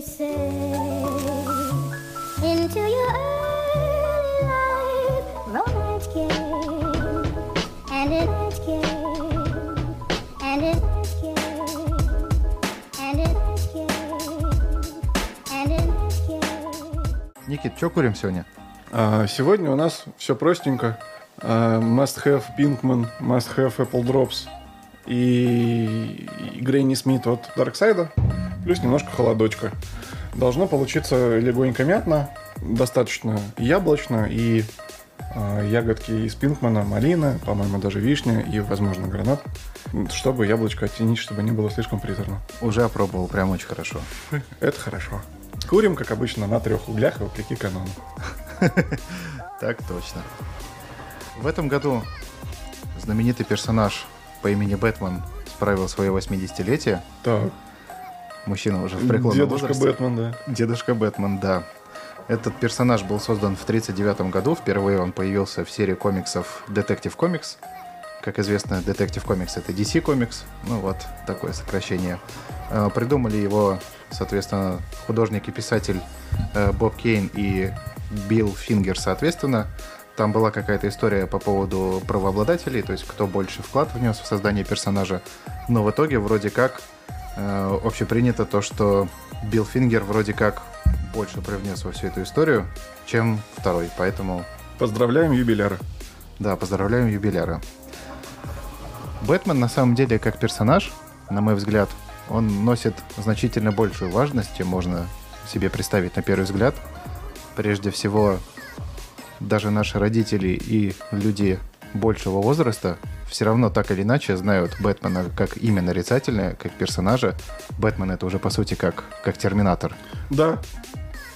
they say into your early life romance came and it came and it came and it came and it came Никит, что курим сегодня? А, сегодня у нас все простенько. А, must have Pinkman, must have Apple Drops и, и Грейни Смит от Дарксайда, плюс немножко холодочка. Должно получиться легонько мятно, достаточно яблочно и а, ягодки из Пинкмана, малина, по-моему, даже вишня и, возможно, гранат, чтобы яблочко оттенить, чтобы не было слишком приторно. Уже опробовал, прям очень хорошо. Это хорошо. Курим, как обычно, на трех углях, вопреки канону. Так точно. В этом году знаменитый персонаж по имени Бэтмен справил свое 80-летие. Так, Мужчина уже в преклонном дедушка возрасте. Бэтмен, да. Дедушка Бэтмен, да. Этот персонаж был создан в 1939 году. Впервые он появился в серии комиксов Detective Comics. Как известно, Detective Comics это DC Comics. Ну вот, такое сокращение. Э, Придумали его, соответственно, художник и писатель э, Боб Кейн и Билл Фингер, соответственно. Там была какая-то история по поводу правообладателей, то есть кто больше вклад внес в создание персонажа. Но в итоге вроде как э, общепринято то, что Билл Фингер вроде как больше привнес во всю эту историю, чем второй. Поэтому, Поздравляем юбиляра. да, поздравляем юбиляра. Бэтмен на самом деле как персонаж, на мой взгляд, он носит значительно большую важность, чем можно себе представить на первый взгляд. Прежде всего, даже наши родители и люди большего возраста все равно так или иначе знают Бэтмена как имя нарицательное, как персонажа. Бэтмен это уже по сути как, как терминатор. Да,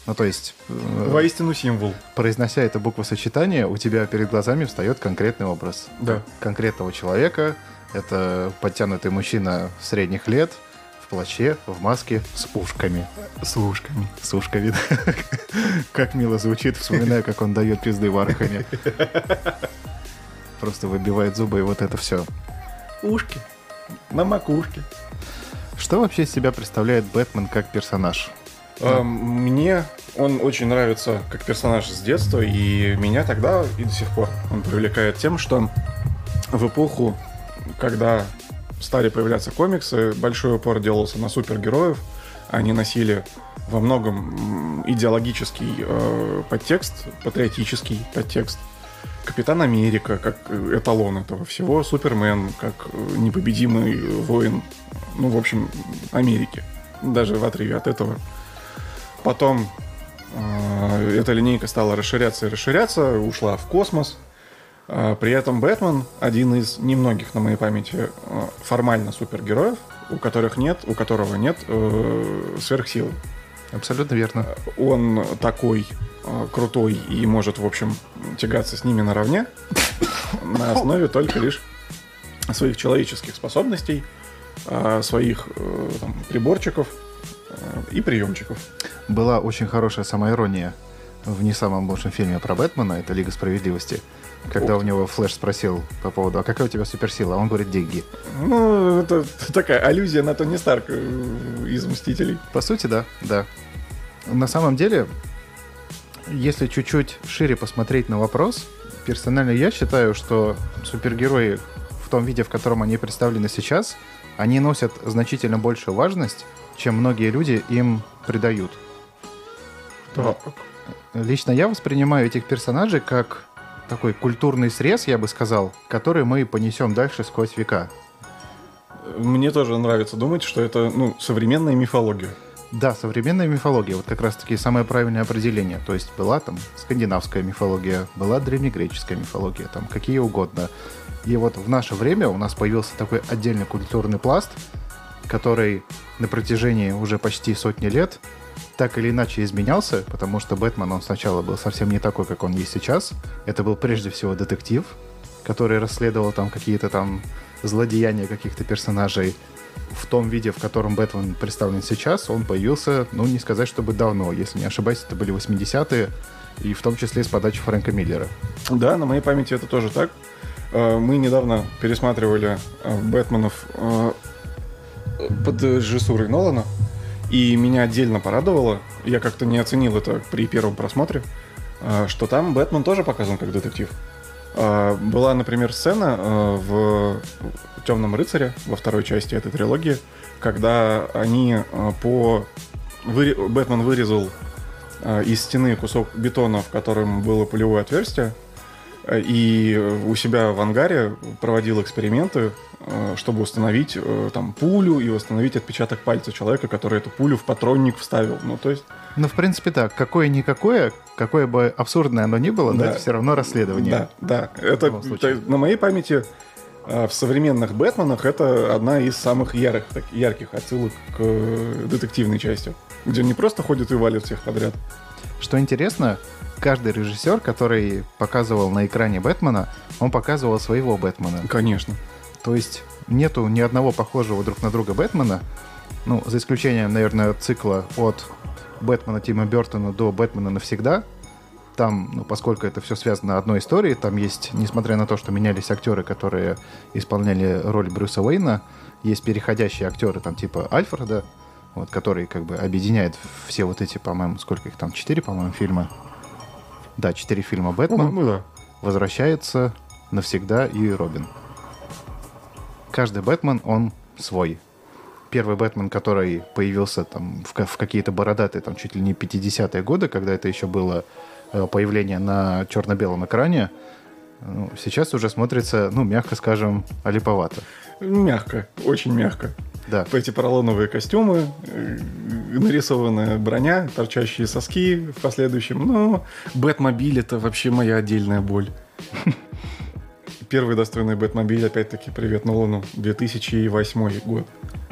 Ну, то есть, э, воистину символ. произнося это буквосочетание, у тебя перед глазами встает конкретный образ. Да. Конкретного человека. Это подтянутый мужчина средних лет, в плаще, в маске, с ушками. С ушками. С ушками. Как мило звучит, вспоминаю, как он дает пизды в Архаме. Просто выбивает зубы, и вот это все. Ушки. На макушке. Что вообще из себя представляет Бэтмен как персонаж? А, Мне он очень нравится как персонаж с детства, и меня тогда и до сих пор он привлекает тем, что в эпоху, когда стали появляться комиксы, большой упор делался на супергероев, они носили во многом идеологический э, подтекст, патриотический подтекст. Капитан Америка как э, эталон этого всего, Супермен как э, непобедимый воин, ну, в общем, Америки. Даже в отрыве от этого. Потом э, эта линейка стала расширяться и расширяться, ушла в космос. Э, при этом Бэтмен один из немногих на моей памяти формально супергероев, у которых нет, у которого нет э, сверхсилы. Абсолютно верно. Он такой крутой и может, в общем, тягаться с ними наравне на основе только лишь своих человеческих способностей, э, своих э, там, приборчиков э, и приемчиков. Была очень хорошая самоирония в не самом лучшем фильме про Бэтмена, это Лига Справедливости. Когда у него Флэш спросил по поводу, а какая у тебя суперсила? А он говорит, деньги. Ну, это такая аллюзия на Тони Старка э, из «Мстителей». По сути, да, да. На самом деле, если чуть-чуть шире посмотреть на вопрос, персонально я считаю, что супергерои в том виде, в котором они представлены сейчас, они носят значительно большую важность, чем многие люди им придают. Так. Лично я воспринимаю этих персонажей как такой культурный срез, я бы сказал, который мы понесем дальше сквозь века. Мне тоже нравится думать, что это ну, современная мифология. Да, современная мифология, вот как раз-таки самое правильное определение. То есть была там скандинавская мифология, была древнегреческая мифология, там какие угодно. И вот в наше время у нас появился такой отдельный культурный пласт, который на протяжении уже почти сотни лет так или иначе изменялся, потому что Бэтмен, он сначала был совсем не такой, как он есть сейчас. Это был прежде всего детектив, который расследовал там какие-то там злодеяния каких-то персонажей. В том виде, в котором Бэтмен представлен сейчас, он появился, ну, не сказать, чтобы давно. Если не ошибаюсь, это были 80-е, и в том числе с подачи Фрэнка Миллера. Да, на моей памяти это тоже так. Э, Мы недавно пересматривали э, Бэтменов э, под режиссурой Нолана. И меня отдельно порадовало, я как-то не оценил это при первом просмотре, что там Бэтмен тоже показан как детектив. А, Была, например, сцена а, в Темном рыцаре во второй части этой трилогии, когда они а, по Бэтмен вырезал из стены кусок бетона, в котором было пулевое отверстие, и у себя в ангаре проводил эксперименты, а, чтобы установить э, там пулю и установить отпечаток пальца человека, который эту пулю в патронник вставил. Ну, то есть Ну, в принципе, так, какое-никакое, какое бы абсурдное оно ни было, но Да. это все равно расследование. Да, да. Это то- на моей памяти в современных Бэтменах это одна из самых ярых, так- ярких отсылок к э, детективной части, где не просто ходит и валит всех подряд. Что интересно, каждый режиссер, который показывал на экране Бэтмена, он показывал своего Бэтмена. Конечно. То есть нету ни одного похожего друг на друга Бэтмена, ну, за исключением, наверное, цикла от Бэтмена Тима Бертона до Бэтмена навсегда. Там, ну, поскольку это все связано одной историей, там есть, несмотря на то, что менялись актеры, которые исполняли роль Брюса Уэйна, есть переходящие актеры, там, типа Альфреда, вот, который как бы объединяет все вот эти, по-моему, сколько их там, четыре, по-моему, фильма. Да, четыре фильма Бэтмен Ну, да. возвращается навсегда и Робин. Каждый Бэтмен, он свой. Первый Бэтмен, который появился там в, в какие-то бородатые, там чуть ли не 50-е годы, когда это еще было э, появление на черно-белом экране, ну, сейчас уже смотрится, ну, мягко скажем, олиповато. Мягко, очень мягко. Да. Эти поролоновые костюмы, э, нарисованная броня, торчащие соски в последующем. Но Бэтмобиль это вообще моя отдельная боль. Первый достойный Бэтмобиль, опять-таки, привет Нолану, 2008 год.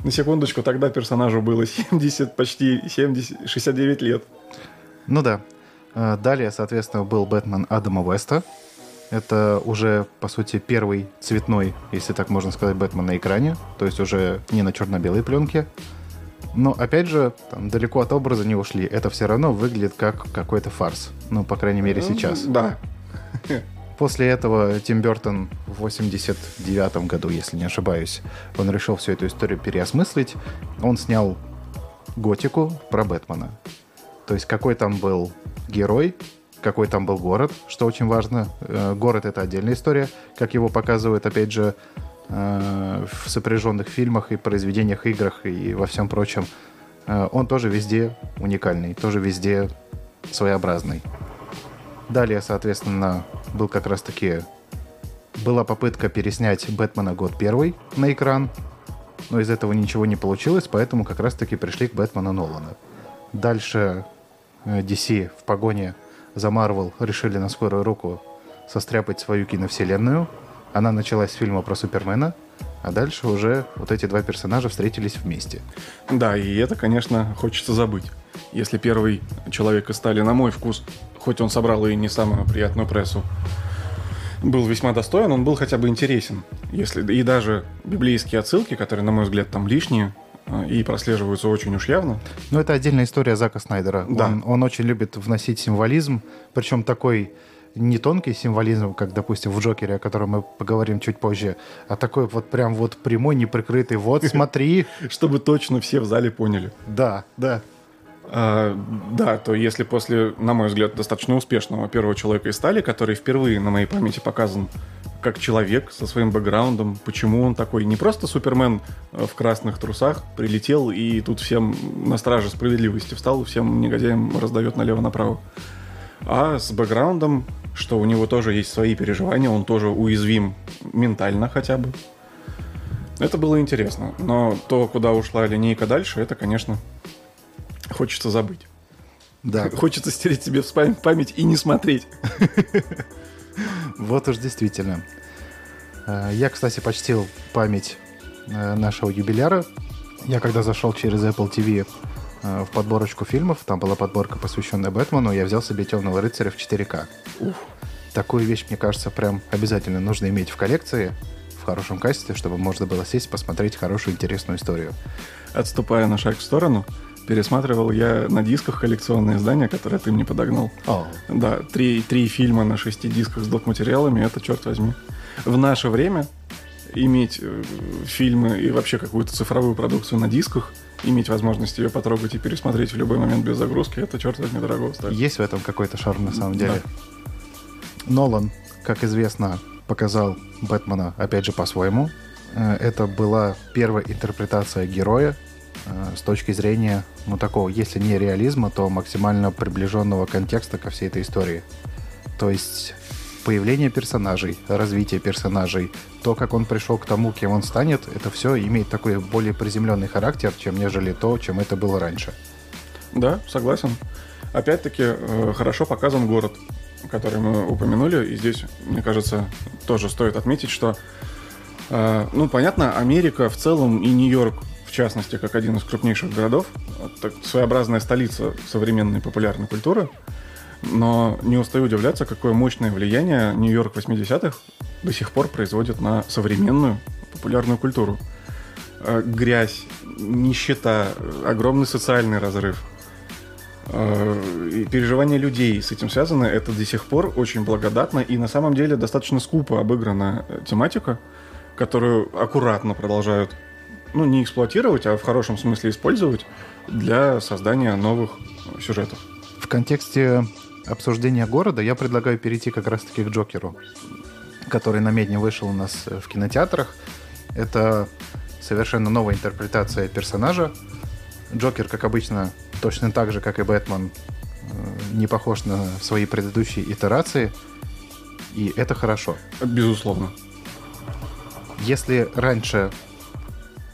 На секундочку, тогда персонажу было 70, почти 70, 69 лет. Ну да. Э, Далее, соответственно, был Бэтмен Адама Веста. Это уже, по сути, первый цветной, если так можно сказать, Бэтмен на экране. То есть уже не на черно-белой пленке. Но, опять же, там далеко от образа не ушли. Это все равно выглядит как какой-то фарс. Ну, по крайней мере, сейчас. Да. После этого Тим Бертон в 89 году, если не ошибаюсь, он решил всю эту историю переосмыслить. Он снял готику про Бэтмена. То есть какой там был герой, какой там был город, что очень важно. Э, Город — это отдельная история, как его показывают, опять же, э, в сопряженных фильмах и произведениях, играх и во всем прочем. Э, Он тоже везде уникальный, тоже везде своеобразный. Далее, соответственно, был как раз-таки... Была попытка переснять «Бэтмена. Год первый» на экран, но из этого ничего не получилось, поэтому как раз-таки пришли к «Бэтмену Нолана». Дальше DC в погоне за Марвел решили на скорую руку состряпать свою киновселенную. Она началась с фильма про Супермена, а дальше уже вот эти два персонажа встретились вместе. Да, и это, конечно, хочется забыть. Если первый человек из стали, на мой вкус, хоть он собрал и не самую приятную прессу, был весьма достоин, он был хотя бы интересен. Если, и даже библейские отсылки, которые, на мой взгляд, там лишние, и прослеживаются очень уж явно. Но это отдельная история Зака Снайдера. Да. Он, он очень любит вносить символизм, причем такой не тонкий символизм, как, допустим, в Джокере, о котором мы поговорим чуть позже, а такой вот прям вот прямой, неприкрытый. Вот, смотри. Чтобы точно все в зале поняли. Да, да. А, да, то если после, на мой взгляд, достаточно успешного первого человека из стали, который впервые на моей памяти показан как человек со своим бэкграундом, почему он такой не просто Супермен э, в красных трусах прилетел и тут всем на страже справедливости встал, всем негодяям раздает налево-направо, а с бэкграундом, что у него тоже есть свои переживания, он тоже уязвим ментально хотя бы. Это было интересно, но то, куда ушла линейка дальше, это, конечно, хочется забыть. Да, Хочется стереть себе в память и не смотреть. вот уж действительно. Э, Я, кстати, почтил память э, нашего юбиляра. Я когда зашел через Apple TV э, в подборочку фильмов, там была подборка, посвященная Бэтмену, я взял себе «Темного рыцаря» в 4К. Такую вещь, мне кажется, прям обязательно нужно иметь в коллекции, в хорошем качестве, чтобы можно было сесть, посмотреть хорошую, интересную историю. Отступая на шаг в сторону, пересматривал я на дисках коллекционные издания, которые ты мне подогнал. О, Да, три, три фильма на шести дисках с док-материалами, это, черт возьми. В наше время иметь э, фильмы и вообще какую-то цифровую продукцию на дисках, иметь возможность ее потрогать и пересмотреть в любой момент без загрузки, это, черт возьми, дорого стоит. Есть в этом какой-то шарм на самом деле. Да. Нолан, как известно, показал Бэтмена, опять же, по-своему. Э, Это была первая интерпретация героя с точки зрения, ну, такого, если не реализма, то максимально приближенного контекста ко всей этой истории. То есть появление персонажей, развитие персонажей, то, как он пришел к тому, кем он станет, это все имеет такой более приземленный характер, чем нежели то, чем это было раньше. Да, согласен. Опять-таки, э, хорошо показан город, который мы упомянули. И здесь, мне кажется, тоже стоит отметить, что, э, ну, понятно, Америка в целом и Нью-Йорк, в частности, как один из крупнейших городов, так, своеобразная столица современной популярной культуры. Но не устаю удивляться, какое мощное влияние Нью-Йорк 80-х до сих пор производит на современную популярную культуру. Э, Грязь, нищета, огромный социальный разрыв, э, и переживания людей с этим связаны. Это до сих пор очень благодатно и на самом деле достаточно скупо обыграна э, тематика, которую аккуратно продолжают ну, не эксплуатировать, а в хорошем смысле использовать для создания новых сюжетов. В контексте обсуждения города я предлагаю перейти как раз-таки к Джокеру, который на медне вышел у нас э, в кинотеатрах. Это совершенно новая интерпретация персонажа. Джокер, как обычно, точно так же, как и Бэтмен, э, не похож на свои предыдущие итерации. И это хорошо. Безусловно. Если раньше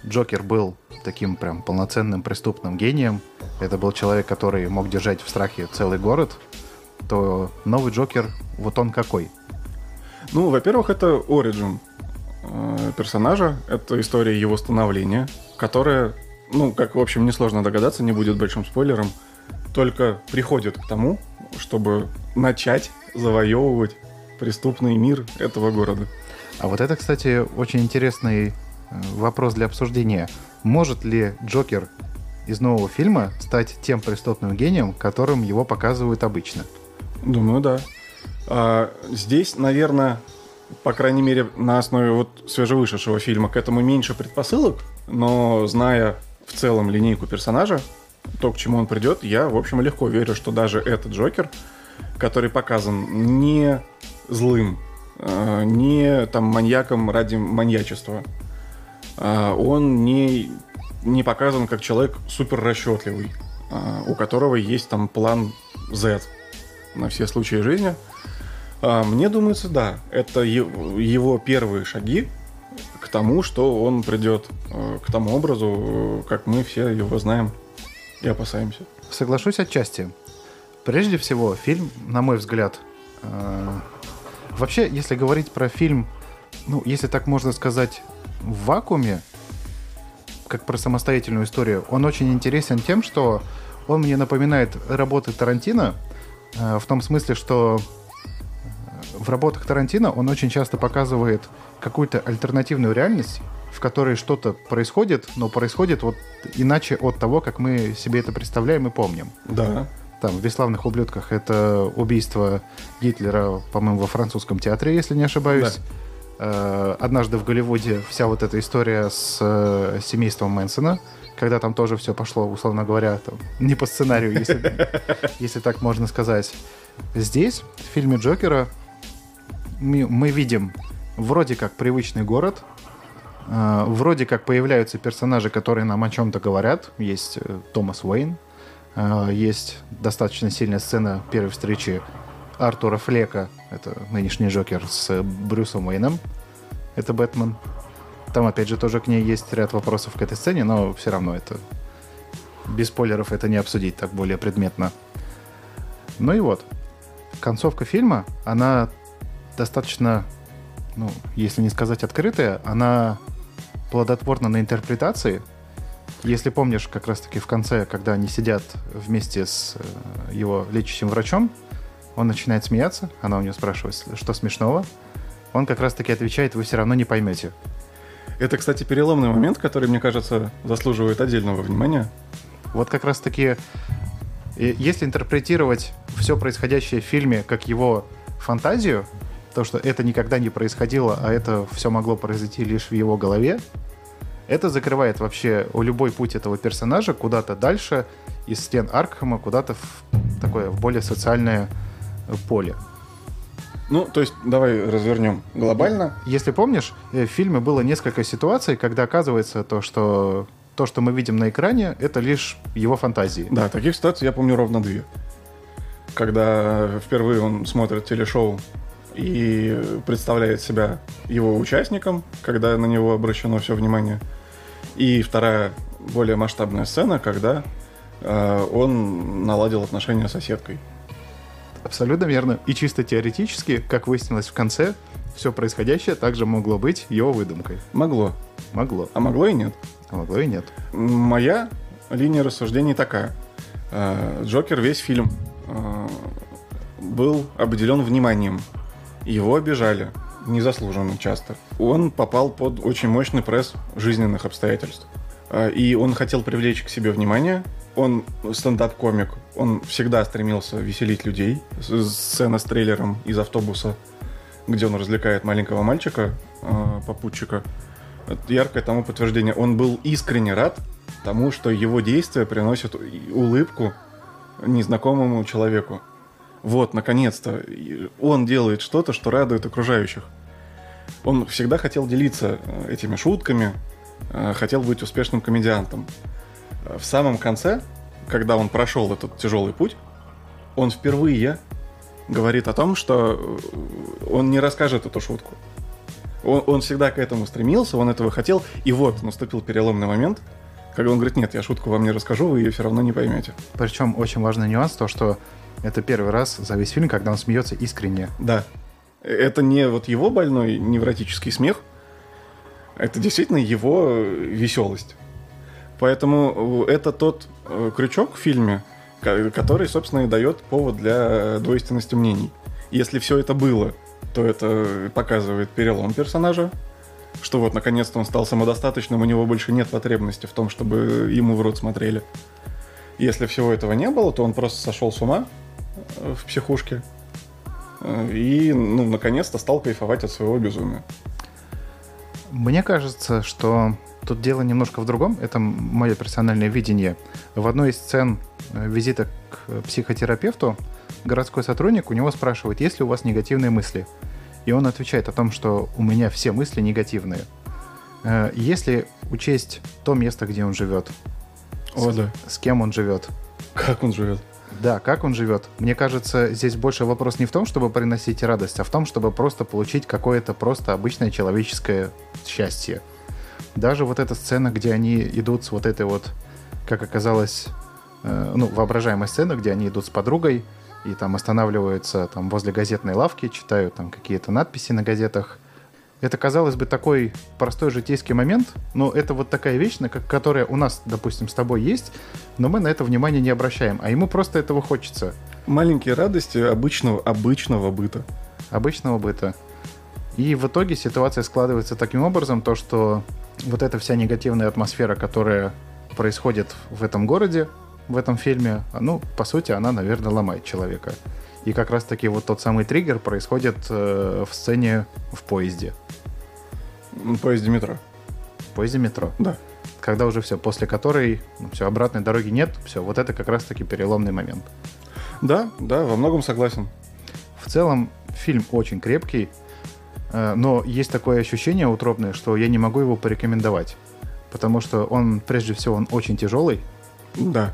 Джокер был таким прям полноценным преступным гением, это был человек, который мог держать в страхе целый город, то новый Джокер, вот он какой. Ну, во-первых, это оригин э, персонажа, это история его становления, которая, ну, как, в общем, несложно догадаться, не будет большим спойлером, только приходит к тому, чтобы начать завоевывать преступный мир этого города. А вот это, кстати, очень интересный вопрос для обсуждения. Может ли Джокер из нового фильма стать тем преступным гением, которым его показывают обычно? Думаю, да. А, здесь, наверное, по крайней мере, на основе вот свежевышедшего фильма к этому меньше предпосылок, но зная в целом линейку персонажа, то, к чему он придет, я, в общем, легко верю, что даже этот Джокер, который показан не злым, э, не там маньяком ради маньячества, а он не, не показан как человек супер расчетливый, а, у которого есть там план Z на все случаи жизни. А, Мне думается, да, это его первые шаги к тому, что он придет к тому образу, как мы все его знаем и опасаемся. Соглашусь отчасти. Прежде всего, фильм, на мой взгляд, э, вообще, если говорить про фильм, ну, если так можно сказать, в вакууме, как про самостоятельную историю, он очень интересен тем, что он мне напоминает работы Тарантино, э, в том смысле, что э, в работах Тарантино он очень часто показывает какую-то альтернативную реальность, в которой что-то происходит, но происходит вот иначе от того, как мы себе это представляем и помним. Да. Там, в «Бесславных ублюдках» это убийство Гитлера, по-моему, во французском театре, если не ошибаюсь. Э, Однажды в Голливуде вся вот эта история с э, семейством Мэнсона, когда там тоже все пошло, условно говоря, там, не по сценарию, если, если так можно сказать. Здесь, в фильме Джокера, мы, мы видим вроде как привычный город, э, вроде как появляются персонажи, которые нам о чем-то говорят. Есть э, Томас Уэйн, э, есть достаточно сильная сцена первой встречи Артура Флека, это нынешний Джокер, с Брюсом Уэйном, это Бэтмен. Там, опять же, тоже к ней есть ряд вопросов к этой сцене, но все равно это... Без спойлеров это не обсудить так более предметно. Ну и вот. Концовка фильма, она достаточно, ну, если не сказать открытая, она плодотворна на интерпретации. Если помнишь, как раз-таки в конце, когда они сидят вместе с э, его лечащим врачом, он начинает смеяться, она у него спрашивает, что смешного. Он как раз-таки отвечает, вы все равно не поймете. Это, кстати, переломный момент, который, мне кажется, заслуживает отдельного внимания. Вот как раз-таки, если интерпретировать все происходящее в фильме как его фантазию, то, что это никогда не происходило, а это все могло произойти лишь в его голове, это закрывает вообще любой путь этого персонажа куда-то дальше из стен Аркхема, куда-то в такое в более социальное поле. Ну, то есть, давай развернем глобально. Если помнишь, э, в фильме было несколько ситуаций, когда оказывается то, что то, что мы видим на экране, это лишь его фантазии. Да, таких ситуаций я помню ровно две. Когда впервые он смотрит телешоу и представляет себя его участником, когда на него обращено все внимание. И вторая, более масштабная сцена, когда э, он наладил отношения с соседкой. Абсолютно верно. И чисто теоретически, как выяснилось в конце, все происходящее также могло быть его выдумкой. Могло. Могло. А могло и нет. А могло и нет. Моя линия рассуждений такая. Э, Джокер весь фильм э, был обделен вниманием. Его обижали, незаслуженно часто. Он попал под очень мощный пресс жизненных обстоятельств. Э, И он хотел привлечь к себе внимание. Он стендап-комик. Он всегда стремился веселить людей. Сцена с трейлером из автобуса, где он развлекает маленького мальчика, э, попутчика. Яркое тому подтверждение. Он был искренне рад тому, что его действия приносят улыбку незнакомому человеку. Вот, наконец-то, он делает что-то, что радует окружающих. Он всегда хотел делиться э, этими шутками, хотел быть успешным комедиантом. Э, В самом конце, когда он прошел этот тяжелый путь, он впервые говорит о том, что э, он не расскажет эту шутку. Он, он всегда к этому стремился, он этого хотел, и вот наступил переломный момент, когда он говорит, нет, я шутку вам не расскажу, вы ее все равно не поймете. Причем очень важный нюанс, то, что это первый раз за весь фильм, когда он смеется искренне. Да. Это не вот его больной невротический смех, это действительно его э, веселость. Поэтому э, это тот э, крючок в фильме, ко- который, собственно, и дает повод для двойственности мнений. Если все это было, то это показывает перелом персонажа, что вот наконец-то он стал самодостаточным, у него больше нет потребности в том, чтобы ему в рот смотрели. Если всего этого не было, то он просто сошел с ума в психушке, и, ну, наконец-то стал кайфовать от своего безумия. Мне кажется, что тут дело немножко в другом. Это мое персональное видение. В одной из сцен э, визита к психотерапевту городской сотрудник у него спрашивает, есть ли у вас негативные мысли. И он отвечает о том, что у меня все мысли негативные. Э, Если учесть то место, где он живет, О, с, да. с кем он живет, Как он живет? Да, как он живет. Мне кажется, здесь больше вопрос не в том, чтобы приносить радость, а в том, чтобы просто получить какое-то просто обычное человеческое счастье. Даже вот эта сцена, где они идут с вот этой вот, как оказалось, э, ну, воображаемая сцена, где они идут с подругой и там останавливаются там возле газетной лавки, читают там какие-то надписи на газетах. Это, казалось бы, такой простой житейский момент, но это вот такая вещь, на ко- которая у нас, допустим, с тобой есть, но мы на это внимание не обращаем, а ему просто этого хочется, Маленькие радости обычного, обычного быта. обычного быта. И в итоге ситуация складывается таким образом, то что вот эта вся негативная атмосфера, которая происходит в этом городе, в этом фильме, ну, по сути, она, наверное, ломает человека. И как раз-таки вот тот самый триггер происходит э, в сцене в поезде, На поезде метро. в поезде метро. Да. когда уже все, после которой ну, все, обратной дороги нет, все, вот это как раз-таки переломный момент. Да, да, во многом согласен. В целом, фильм очень крепкий, э, но есть такое ощущение утробное, что я не могу его порекомендовать, потому что он, прежде всего, он очень тяжелый, Да.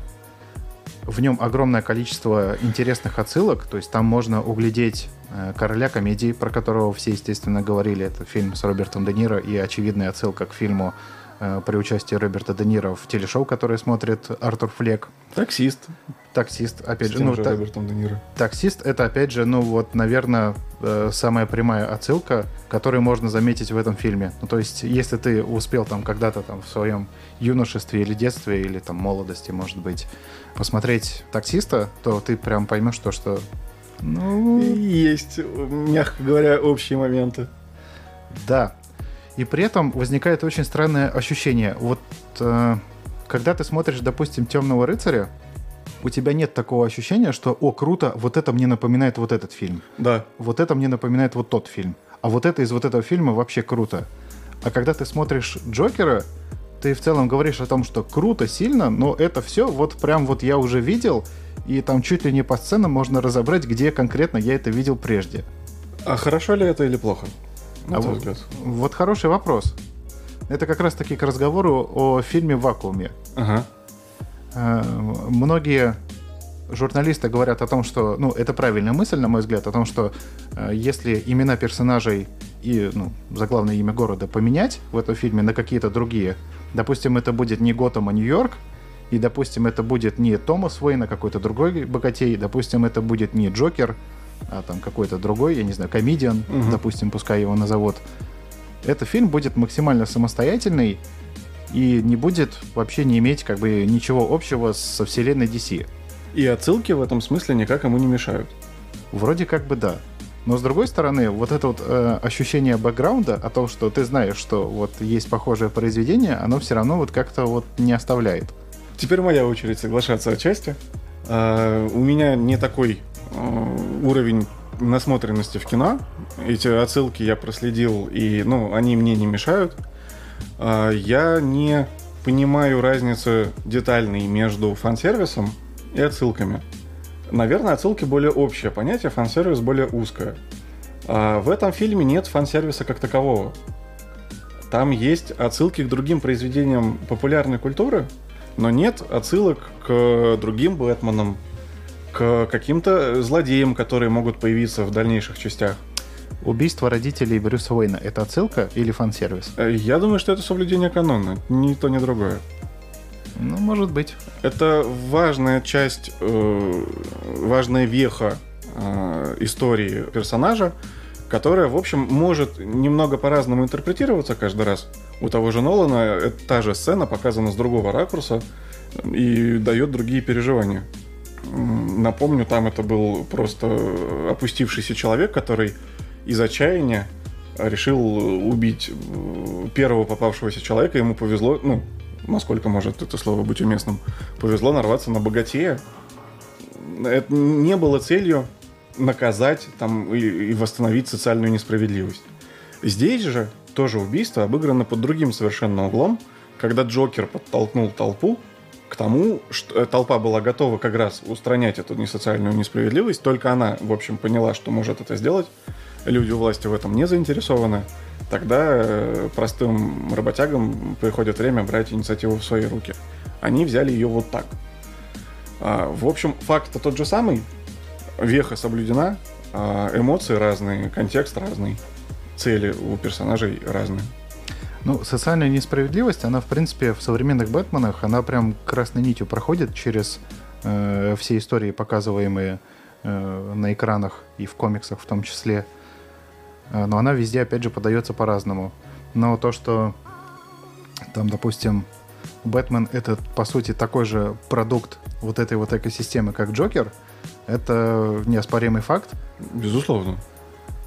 В нем огромное количество интересных отсылок, то есть там можно углядеть э, короля комедии, про которого все, естественно, говорили. Это фильм с Робертом Де Ниро и очевидная отсылка к фильму при участии Роберта Де Ниро в телешоу, которое смотрит Артур Флек. Таксист. Таксист, опять же, ну, же та- Робертом Де Ниро. таксист это опять же, ну вот, наверное, э, самая прямая отсылка, которую можно заметить в этом фильме. Ну, то есть, если ты успел там когда-то там в своем юношестве или детстве, или там молодости, может быть, посмотреть таксиста, то ты прям поймешь то, что ну, Есть, мягко говоря, общие моменты. Да. И при этом возникает очень странное ощущение. Вот э, когда ты смотришь, допустим, Темного рыцаря, у тебя нет такого ощущения, что, о, круто, вот это мне напоминает вот этот фильм. Да. Вот это мне напоминает вот тот фильм. А вот это из вот этого фильма вообще круто. А когда ты смотришь Джокера, ты в целом говоришь о том, что круто, сильно, но это все вот прям вот я уже видел, и там чуть ли не по сценам можно разобрать, где конкретно я это видел прежде. А хорошо ли это или плохо? А вот, взгляд? вот хороший вопрос. Это как раз таки к разговору о фильме «Вакууме». Ага. Э, Многие журналисты говорят о том, что, ну, это правильная мысль, на мой взгляд, о том, что э, если имена персонажей и, ну, заглавное имя города поменять в этом фильме на какие-то другие, допустим, это будет не Готэм, а Нью-Йорк, и, допустим, это будет не Томас Уэйн, а какой-то другой богатей, допустим, это будет не Джокер, а там какой-то другой, я не знаю, комедиан, Мгм. допустим, пускай его назовут. Этот фильм будет максимально самостоятельный и не будет вообще не иметь как бы ничего общего со вселенной DC. И отсылки в этом смысле никак ему не мешают. Вроде как бы да. Но с другой стороны, вот это вот э, ощущение бэкграунда о том, что ты знаешь, что вот есть похожее произведение, оно все равно вот как-то вот не оставляет. Теперь моя очередь соглашаться отчасти. А, у меня не такой уровень насмотренности в кино. Эти отсылки я проследил, и ну, они мне не мешают. А, я не понимаю разницы детальной между фан-сервисом и отсылками. Наверное, отсылки более общее понятие, фан-сервис более узкое. А в этом фильме нет фан-сервиса как такового. Там есть отсылки к другим произведениям популярной культуры, но нет отсылок к другим Бэтменам, к каким-то злодеям, которые могут появиться в дальнейших частях. Убийство родителей Брюса Уэйна — это отсылка или фан-сервис? Э, Я думаю, что это соблюдение канона, ни то, ни другое. Ну, может быть. Это важная часть, э, важная веха э, истории персонажа, которая, в общем, может немного по-разному интерпретироваться каждый раз. У того же Нолана э, та же сцена показана с другого ракурса и дает другие переживания. Напомню, там это был просто опустившийся человек, который из отчаяния решил убить э, первого попавшегося человека. Ему повезло, ну, насколько может это слово быть уместным, повезло нарваться на богатея. Это не было целью наказать там, и, и восстановить социальную несправедливость. Здесь же тоже убийство обыграно под другим совершенно углом, когда Джокер подтолкнул толпу к тому, что э, толпа была готова как раз устранять эту несоциальную несправедливость, только она, в общем, поняла, что может это сделать. Люди у власти в этом не заинтересованы. Тогда э, простым работягам приходит время брать инициативу в свои руки. Они взяли ее вот так. А, в общем, факт тот же самый. Веха соблюдена, а эмоции разные, контекст разный, цели у персонажей разные. Ну, социальная несправедливость, она, в принципе, в современных Бэтменах, она прям красной нитью проходит через э, все истории, показываемые э, на экранах и в комиксах в том числе. Э, но она везде, опять же, подается по-разному. Но то, что там, допустим, Бэтмен это, по сути, такой же продукт вот этой вот экосистемы, как Джокер, это неоспоримый факт. Безусловно.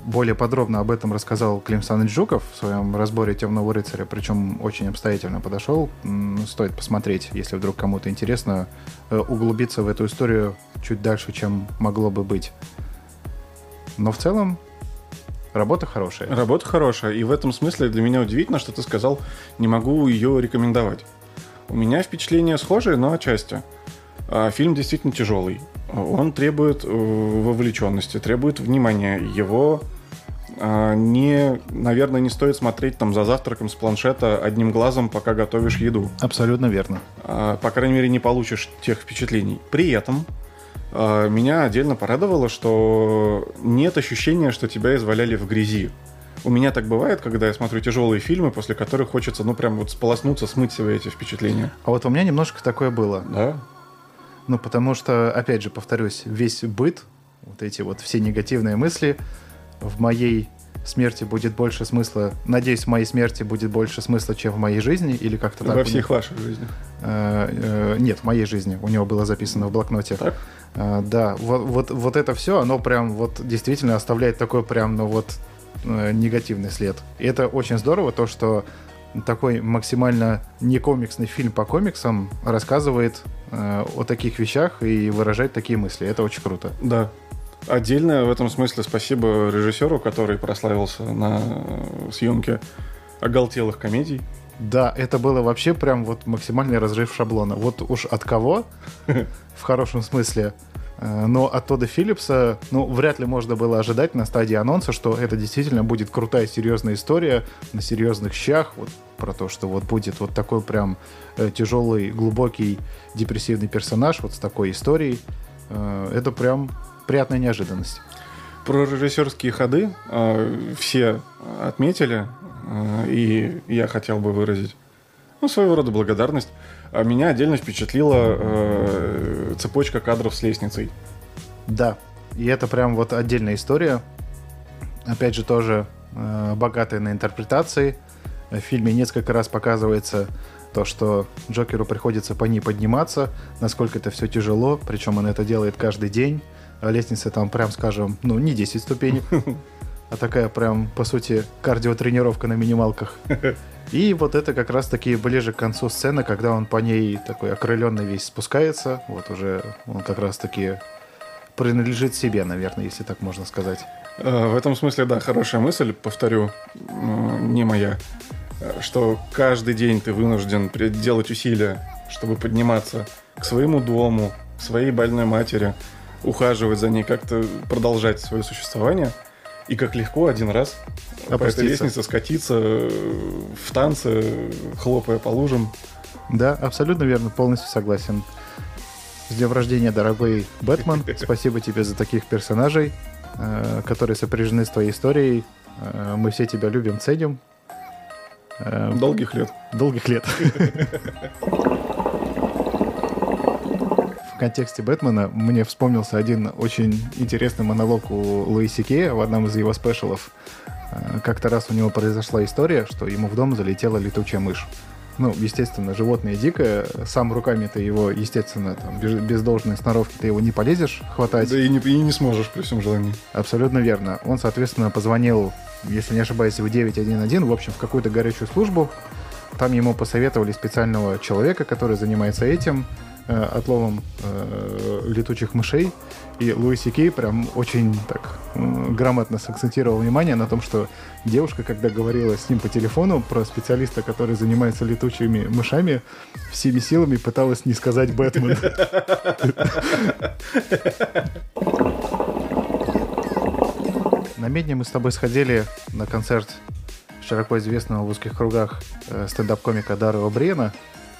Более подробно об этом рассказал Клим Саныч Жуков в своем разборе «Темного рыцаря», причем очень обстоятельно подошел. Стоит посмотреть, если вдруг кому-то интересно, э, углубиться в эту историю чуть дальше, чем могло бы быть. Но в целом работа хорошая. Работа хорошая, и в этом смысле для меня удивительно, что ты сказал, не могу ее рекомендовать. У меня впечатление схожее, но отчасти. А, Фильм действительно тяжелый. Он требует э, вовлеченности, требует внимания. Его не, наверное, не стоит смотреть там за завтраком с планшета одним глазом, пока готовишь еду. Абсолютно верно. А, по крайней мере, не получишь тех впечатлений. При этом а, меня отдельно порадовало, что нет ощущения, что тебя изваляли в грязи. У меня так бывает, когда я смотрю тяжелые фильмы, после которых хочется, ну, прям вот сполоснуться, смыть себе эти впечатления. А вот у меня немножко такое было. Да? Ну, потому что, опять же, повторюсь, весь быт, вот эти вот все негативные мысли, в моей смерти будет больше смысла, надеюсь, в моей смерти будет больше смысла, чем в моей жизни, или как-то так. Во всех ваших жизнях. Э, э, нет, в моей жизни. У него было записано в блокноте. Так? Э, да, вот, вот, вот это все, оно прям вот действительно оставляет такой прям, ну вот, негативный след. И это очень здорово, то, что такой максимально не комиксный фильм по комиксам рассказывает э, о таких вещах и выражает такие мысли. Это очень круто. Да. Отдельно в этом смысле спасибо режиссеру, который прославился на съемке оголтелых комедий. Да, это было вообще прям вот максимальный разрыв шаблона. Вот уж от кого, в хорошем смысле, э, но от Тода Филлипса, ну, вряд ли можно было ожидать на стадии анонса, что это действительно будет крутая, серьезная история на серьезных щах, вот про то, что вот будет вот такой прям э, тяжелый, глубокий, депрессивный персонаж вот с такой историей. Э, это прям приятная неожиданность. Про режиссерские ходы э, все отметили, э, и я хотел бы выразить ну, своего рода благодарность. А меня отдельно впечатлила э, цепочка кадров с лестницей. Да, и это прям вот отдельная история. Опять же, тоже э, богатая на интерпретации. В фильме несколько раз показывается то, что Джокеру приходится по ней подниматься, насколько это все тяжело, причем он это делает каждый день. Лестница там, прям скажем, ну, не 10 ступенек, а такая прям, по сути, кардиотренировка на минималках. И вот это как раз-таки ближе к концу сцены, когда он по ней такой окрыленный весь спускается. Вот уже он как раз-таки принадлежит себе, наверное, если так можно сказать. Э, В этом смысле, да, хорошая мысль, повторю, не моя, что каждый день ты вынужден делать усилия, чтобы подниматься к своему дому, к своей больной матери, ухаживать за ней, как-то продолжать свое существование. И как легко один раз по этой Опуститься. лестнице скатиться э, в танце, хлопая по лужам. Да, абсолютно верно, полностью согласен. С днем рождения, дорогой Бэтмен. Спасибо тебе за таких персонажей, э, которые сопряжены с твоей историей. Э, Мы все тебя любим, ценим. Долгих лет. Долгих лет. В контексте Бэтмена мне вспомнился один очень интересный монолог у Луиси Кея в одном из его спешалов. Э, Как-то раз у него произошла история, что ему в дом залетела летучая мышь. Ну, естественно, животное дикое, сам руками ты его, естественно, там, без, без должной сноровки ты его не полезешь хватать. Да и не, и не сможешь при всем желании. Абсолютно верно. Он, соответственно, позвонил, если не ошибаюсь, в 911, в общем, в какую-то горячую службу. Там ему посоветовали специального человека, который занимается этим, отловом э, летучих мышей. И Луис Кей прям очень так грамотно сакцентировал внимание на том, что девушка, когда говорила с ним по телефону про специалиста, который занимается летучими мышами, всеми силами пыталась не сказать Бэтмен. На Медне мы с тобой сходили на концерт широко известного в узких кругах э, стендап-комика Дары Обрена.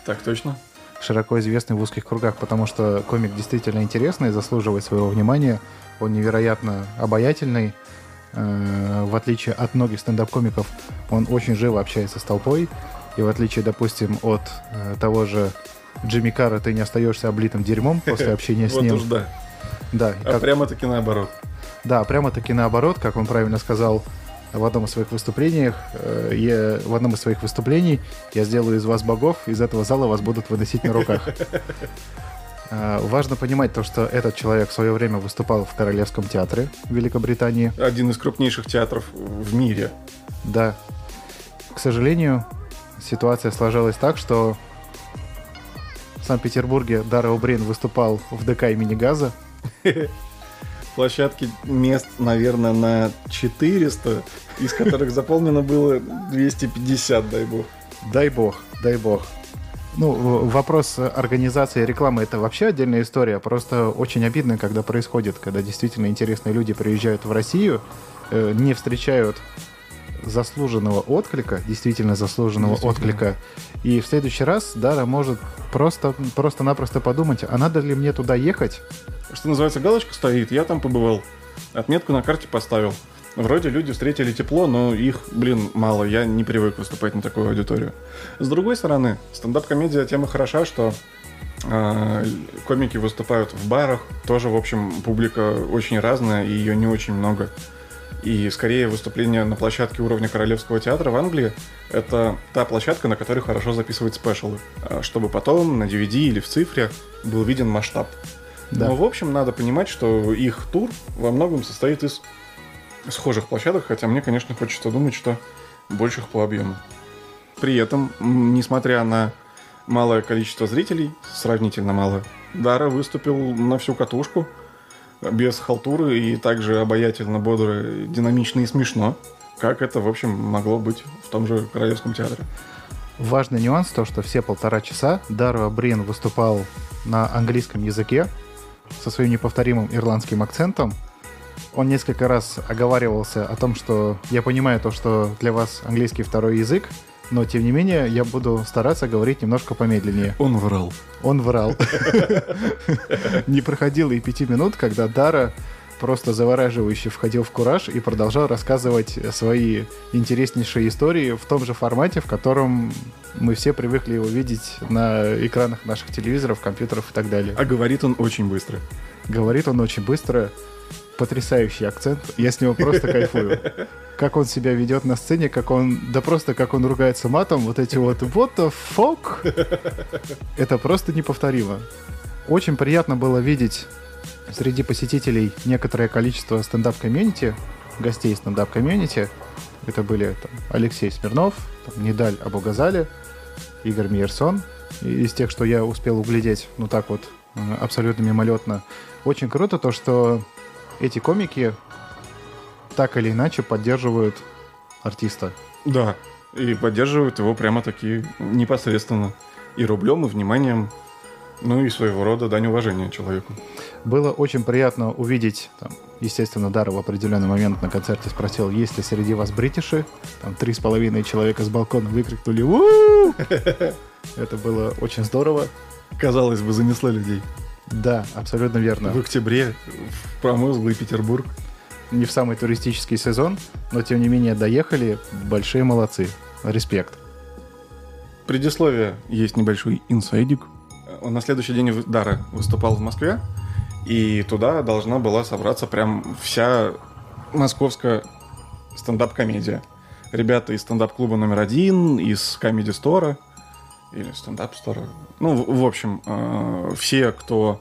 Так точно. Широко известный в узких кругах, потому что комик действительно интересный, заслуживает своего внимания. Он невероятно обаятельный. Э, В отличие от многих стендап-комиков, он очень живо общается с толпой. И в отличие, допустим, от э, того же Джимми Карра, ты не остаешься облитым дерьмом после общения с Вот ним. уж да. Да, А прямо-таки наоборот. да, прямо-таки наоборот, как он правильно сказал в одном из своих выступлениях, э, я, в одном из своих выступлений я сделаю из вас богов, из этого зала вас будут выносить на руках. Э, Важно понимать то, что этот человек в свое время выступал в Королевском театре в Великобритании. Один из крупнейших театров в мире. Да. К сожалению, ситуация сложилась так, что в Санкт-Петербурге Дара Убрин выступал в ДК имени Газа. Площадки мест, наверное, на 400, из которых заполнено было 250, дай бог. Дай бог, дай бог. Ну, вопрос организации рекламы это вообще отдельная история. Просто очень обидно, когда происходит, когда действительно интересные люди приезжают в Россию, э, не встречают заслуженного отклика, действительно заслуженного Действительно. отклика. И в следующий раз Дара может просто, просто-напросто подумать, а надо ли мне туда ехать? Что называется, галочка стоит, я там побывал. Отметку на карте поставил. Вроде люди встретили тепло, но их, блин, мало. Я не привык выступать на такую аудиторию. С другой стороны, стендап-комедия тема хороша, что э, комики выступают в барах. Тоже, в общем, публика очень разная, и ее не очень много. И скорее выступление на площадке уровня Королевского театра в Англии — это та площадка, на которой хорошо записывать спешалы, а, чтобы потом на DVD или в цифре был виден масштаб. Да. Но, в общем, надо понимать, что их тур во многом состоит из схожих площадок, хотя мне, конечно, хочется думать, что больших по объему. При этом, несмотря на малое количество зрителей, сравнительно мало, Дара выступил на всю катушку, без халтуры и также обаятельно, бодро, динамично и смешно, как это, в общем, могло быть в том же Королевском театре. Важный нюанс то, что все полтора часа Дарва Брин выступал на английском языке со своим неповторимым ирландским акцентом. Он несколько раз оговаривался о том, что я понимаю то, что для вас английский второй язык, но тем не менее я буду стараться говорить немножко помедленнее. Он врал. Он врал. Не проходило и пяти минут, когда Дара просто завораживающе входил в кураж и продолжал рассказывать свои интереснейшие истории в том же формате, в котором мы все привыкли его видеть на экранах наших телевизоров, компьютеров и так далее. А говорит он очень быстро. Говорит он очень быстро, потрясающий акцент. Я с него просто кайфую. Как он себя ведет на сцене, как он, да просто как он ругается матом, вот эти вот what the fuck, это просто неповторимо. Очень приятно было видеть среди посетителей некоторое количество стендап-комьюнити, гостей стендап-комьюнити. Это были там, Алексей Смирнов, там, Нидаль Абугазали, Игорь Мейерсон. И Из тех, что я успел углядеть, ну так вот, э, абсолютно мимолетно. Очень круто то, что эти комики так или иначе поддерживают артиста. Да, и поддерживают его прямо-таки непосредственно. И рублем, и вниманием. Ну и своего рода дань уважения человеку. Было очень приятно увидеть, там, естественно, Дара в определенный момент на концерте спросил, есть ли среди вас бритиши. Там три с половиной человека с балкона выкрикнули «У!». Это было очень здорово. Казалось бы, занесло людей. Да, абсолютно верно. В октябре в промозглый Петербург. Не в самый туристический сезон, но тем не менее доехали. Большие молодцы. Респект. Предисловие есть небольшой инсайдик. Он на следующий день в- Дара выступал в Москве, и туда должна была собраться прям вся московская стендап-комедия. Ребята из стендап-клуба номер один, из Comedy Store а или Stand-Up Store а. Ну, в, в общем, э, все, кто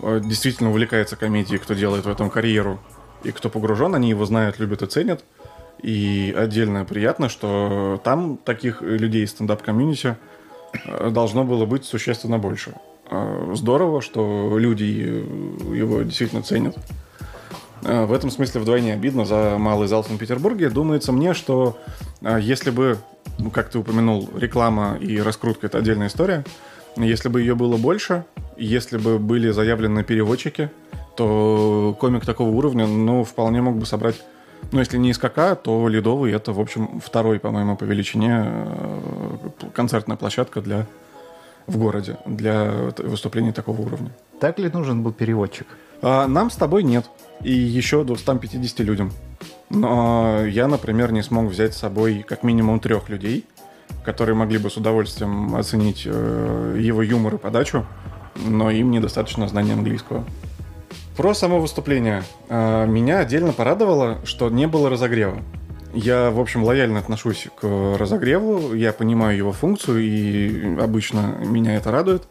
э, действительно увлекается комедией, кто делает в этом карьеру, и кто погружен, они его знают, любят и ценят. И отдельно приятно, что там таких людей из стендап-комьюнити э, должно было быть существенно больше. Э, Здорово, что люди его действительно ценят. Э, В этом смысле вдвойне обидно за малый зал в Санкт-Петербурге. Думается мне, что э, если бы, ну, как ты упомянул, реклама и раскрутка – это отдельная история, если бы ее было больше, если бы были заявлены переводчики, то комик такого уровня, ну, вполне мог бы собрать, ну, если не СКК, то Ледовый – это, в общем, второй, по-моему, по величине э, концертная площадка для в городе для выступлений такого уровня. Так ли нужен был переводчик? А нам с тобой нет. И еще 250 людям. Но я, например, не смог взять с собой как минимум трех людей, которые могли бы с удовольствием оценить э, его юмор и подачу, но им недостаточно знания английского. Про само выступление. А, Меня отдельно порадовало, что не было разогрева. Я, в общем, лояльно отношусь к разогреву, я понимаю его функцию, и обычно меня это радует.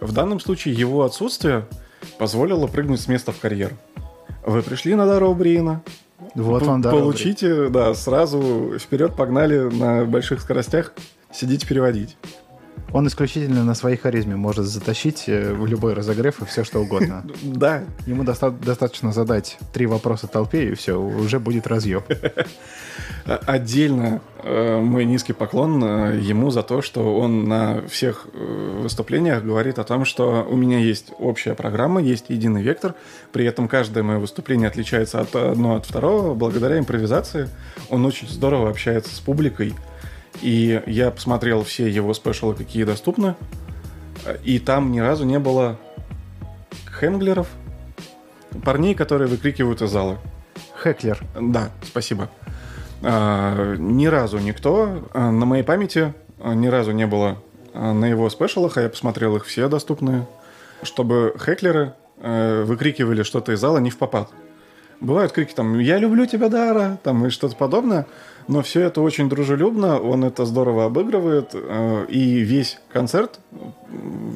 В данном случае его отсутствие позволило прыгнуть с места в карьер. Вы пришли на Дару Бриена, Вот вам Дара получите, да, сразу вперед погнали на больших скоростях, сидите переводить. Он исключительно на своей харизме может затащить э, в любой разогрев и все что угодно. Да, Ему доста- достаточно задать три вопроса толпе, и все, уже будет разъеб. А- Отдельно э, мой низкий поклон э, ему за то, что он на всех э, выступлениях говорит о том, что у меня есть общая программа, есть единый вектор, при этом каждое мое выступление отличается от одно от второго благодаря импровизации. Он очень здорово общается с публикой, и я посмотрел все его спешалы, какие доступны, и там ни разу не было хенглеров, парней, которые выкрикивают из зала. Хеклер. Да, спасибо. А, ни разу никто а, на моей памяти а, ни разу не было а, на его спешалах, а я посмотрел их все доступные, чтобы хеклеры э, выкрикивали что-то из зала не в попад. Бывают крики там «Я люблю тебя, Дара!» там и что-то подобное, но все это очень дружелюбно, он это здорово обыгрывает, э, и весь концерт,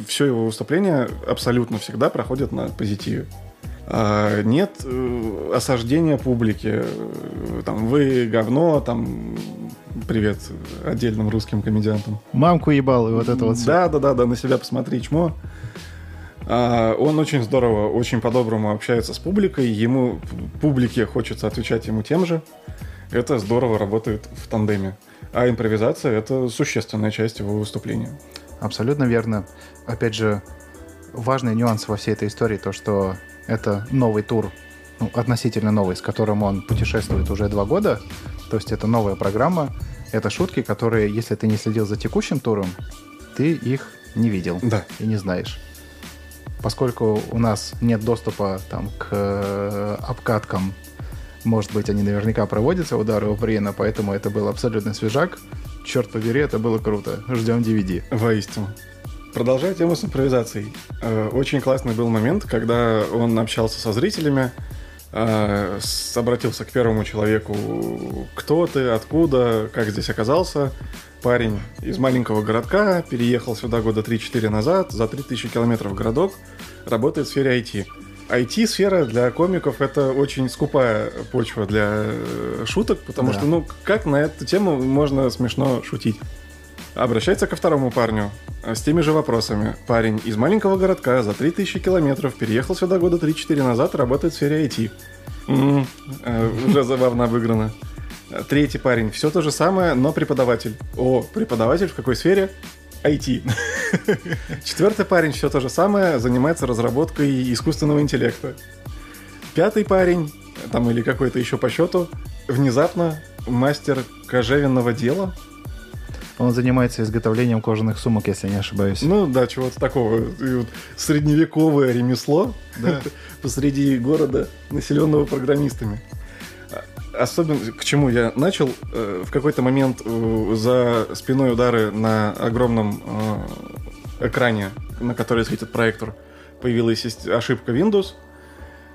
все его выступление абсолютно всегда проходит на позитиве. А, нет э, осаждения публики, э, там, вы говно, там, Привет отдельным русским комедиантам. Мамку ебал, и вот это вот всё. Да, да, да, да, на себя посмотри, чмо. А, он очень здорово, очень по-доброму общается с публикой. Ему публике хочется отвечать ему тем же. Это здорово работает в тандеме. А импровизация это существенная часть его выступления. Абсолютно верно. Опять же, важный нюанс во всей этой истории то, что это новый тур, ну, относительно новый, с которым он путешествует уже два года. То есть это новая программа. Это шутки, которые, если ты не следил за текущим туром, ты их не видел Да. и не знаешь. Поскольку у нас нет доступа там, к э, обкаткам, может быть, они наверняка проводятся, удары Упрена, поэтому это был абсолютно свежак. Черт побери, это было круто. Ждем DVD. Воистину. Продолжая тему с импровизацией. Э, Очень классный был момент, когда он общался со зрителями, э, обратился к первому человеку, кто ты, откуда, как здесь оказался. Парень из маленького городка, переехал сюда года 3-4 назад, за 3000 километров городок, работает в сфере IT. IT-сфера для комиков это очень скупая почва для э, шуток, потому Да. что, ну, как на эту тему можно смешно шутить? Обращается ко второму парню э, с теми же вопросами. Парень из маленького городка за 3000 километров переехал сюда года 3-4 назад, работает в сфере IT. М, э, уже забавно обыграно. Третий парень, все то же самое, но преподаватель. О, преподаватель в какой сфере? IT. Четвертый парень, все то же самое, занимается разработкой искусственного интеллекта. Пятый парень, там или какой-то еще по счету, внезапно мастер кожевенного дела. Он занимается изготовлением кожаных сумок, если не ошибаюсь. Ну да, чего-то такого. И вот средневековое ремесло Да. посреди города, населенного программистами. А- Особенно, к чему я начал, э, в какой-то момент э, за спиной удары на огромном э, экране, на который светит проектор, появилась ошибка Windows.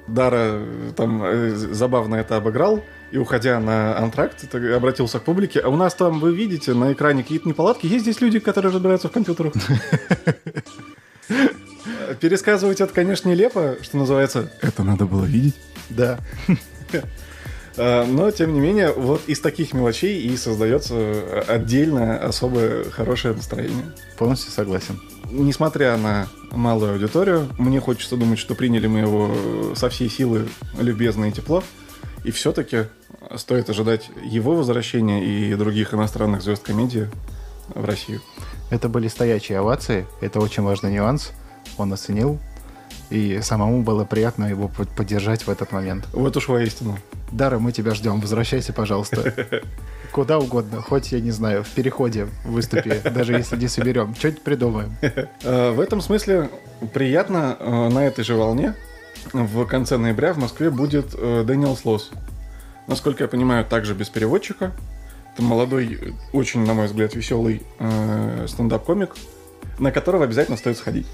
Дара там забавно это обыграл, и уходя на антракт, обратился к публике. А у нас там, вы видите, на экране какие-то неполадки. Есть здесь люди, которые разбираются в компьютерах. Пересказывать это, конечно, нелепо, что называется. Это надо было видеть. Да. А, Но, тем не менее, вот из таких мелочей и создается отдельное, особое, хорошее настроение. Полностью согласен. Несмотря на малую аудиторию, мне хочется думать, что приняли мы его со всей силы любезно и тепло. И все-таки стоит ожидать его возвращения и других иностранных звезд комедии в Россию. Это были стоячие овации. Это очень важный нюанс. Он оценил. И самому было приятно его под- поддержать в этот момент. Вот уж воистину. Дара, мы тебя ждем. Возвращайся, пожалуйста. Куда угодно. Хоть, я не знаю, в переходе выступи. Даже если не соберем. Что-нибудь придумаем. Э, В этом смысле приятно э, на этой же волне в конце ноября в Москве будет э, Дэниел Слос. Насколько я понимаю, также без переводчика. Это молодой, очень, на мой взгляд, веселый э, стендап-комик, на которого обязательно стоит сходить.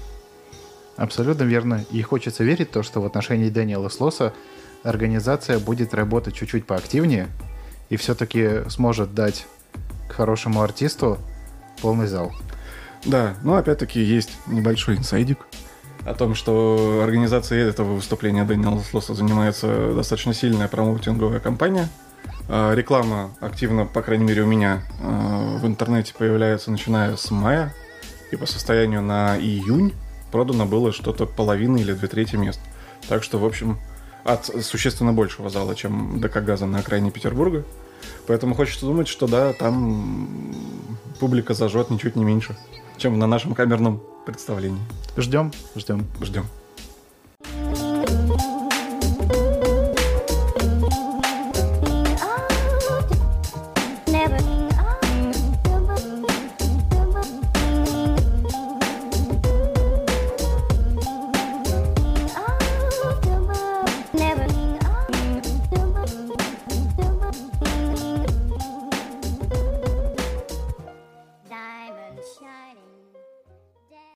Абсолютно верно. И хочется верить в то, что в отношении Дэниела Слоса организация будет работать чуть-чуть поактивнее и все-таки сможет дать к хорошему артисту полный зал. Да, но опять-таки есть небольшой инсайдик о том, что организацией этого выступления Дэниела Слоса занимается достаточно сильная промоутинговая компания. А, Реклама активно, по крайней мере у меня, а, в интернете появляется начиная с мая. И по состоянию на июнь продано было что-то половины или две трети мест. Так что, в общем, от существенно большего зала, чем ДК Газа на окраине Петербурга. Поэтому хочется думать, что да, там публика зажжет ничуть не меньше, чем на нашем камерном представлении. Ждем, ждем. Ждем.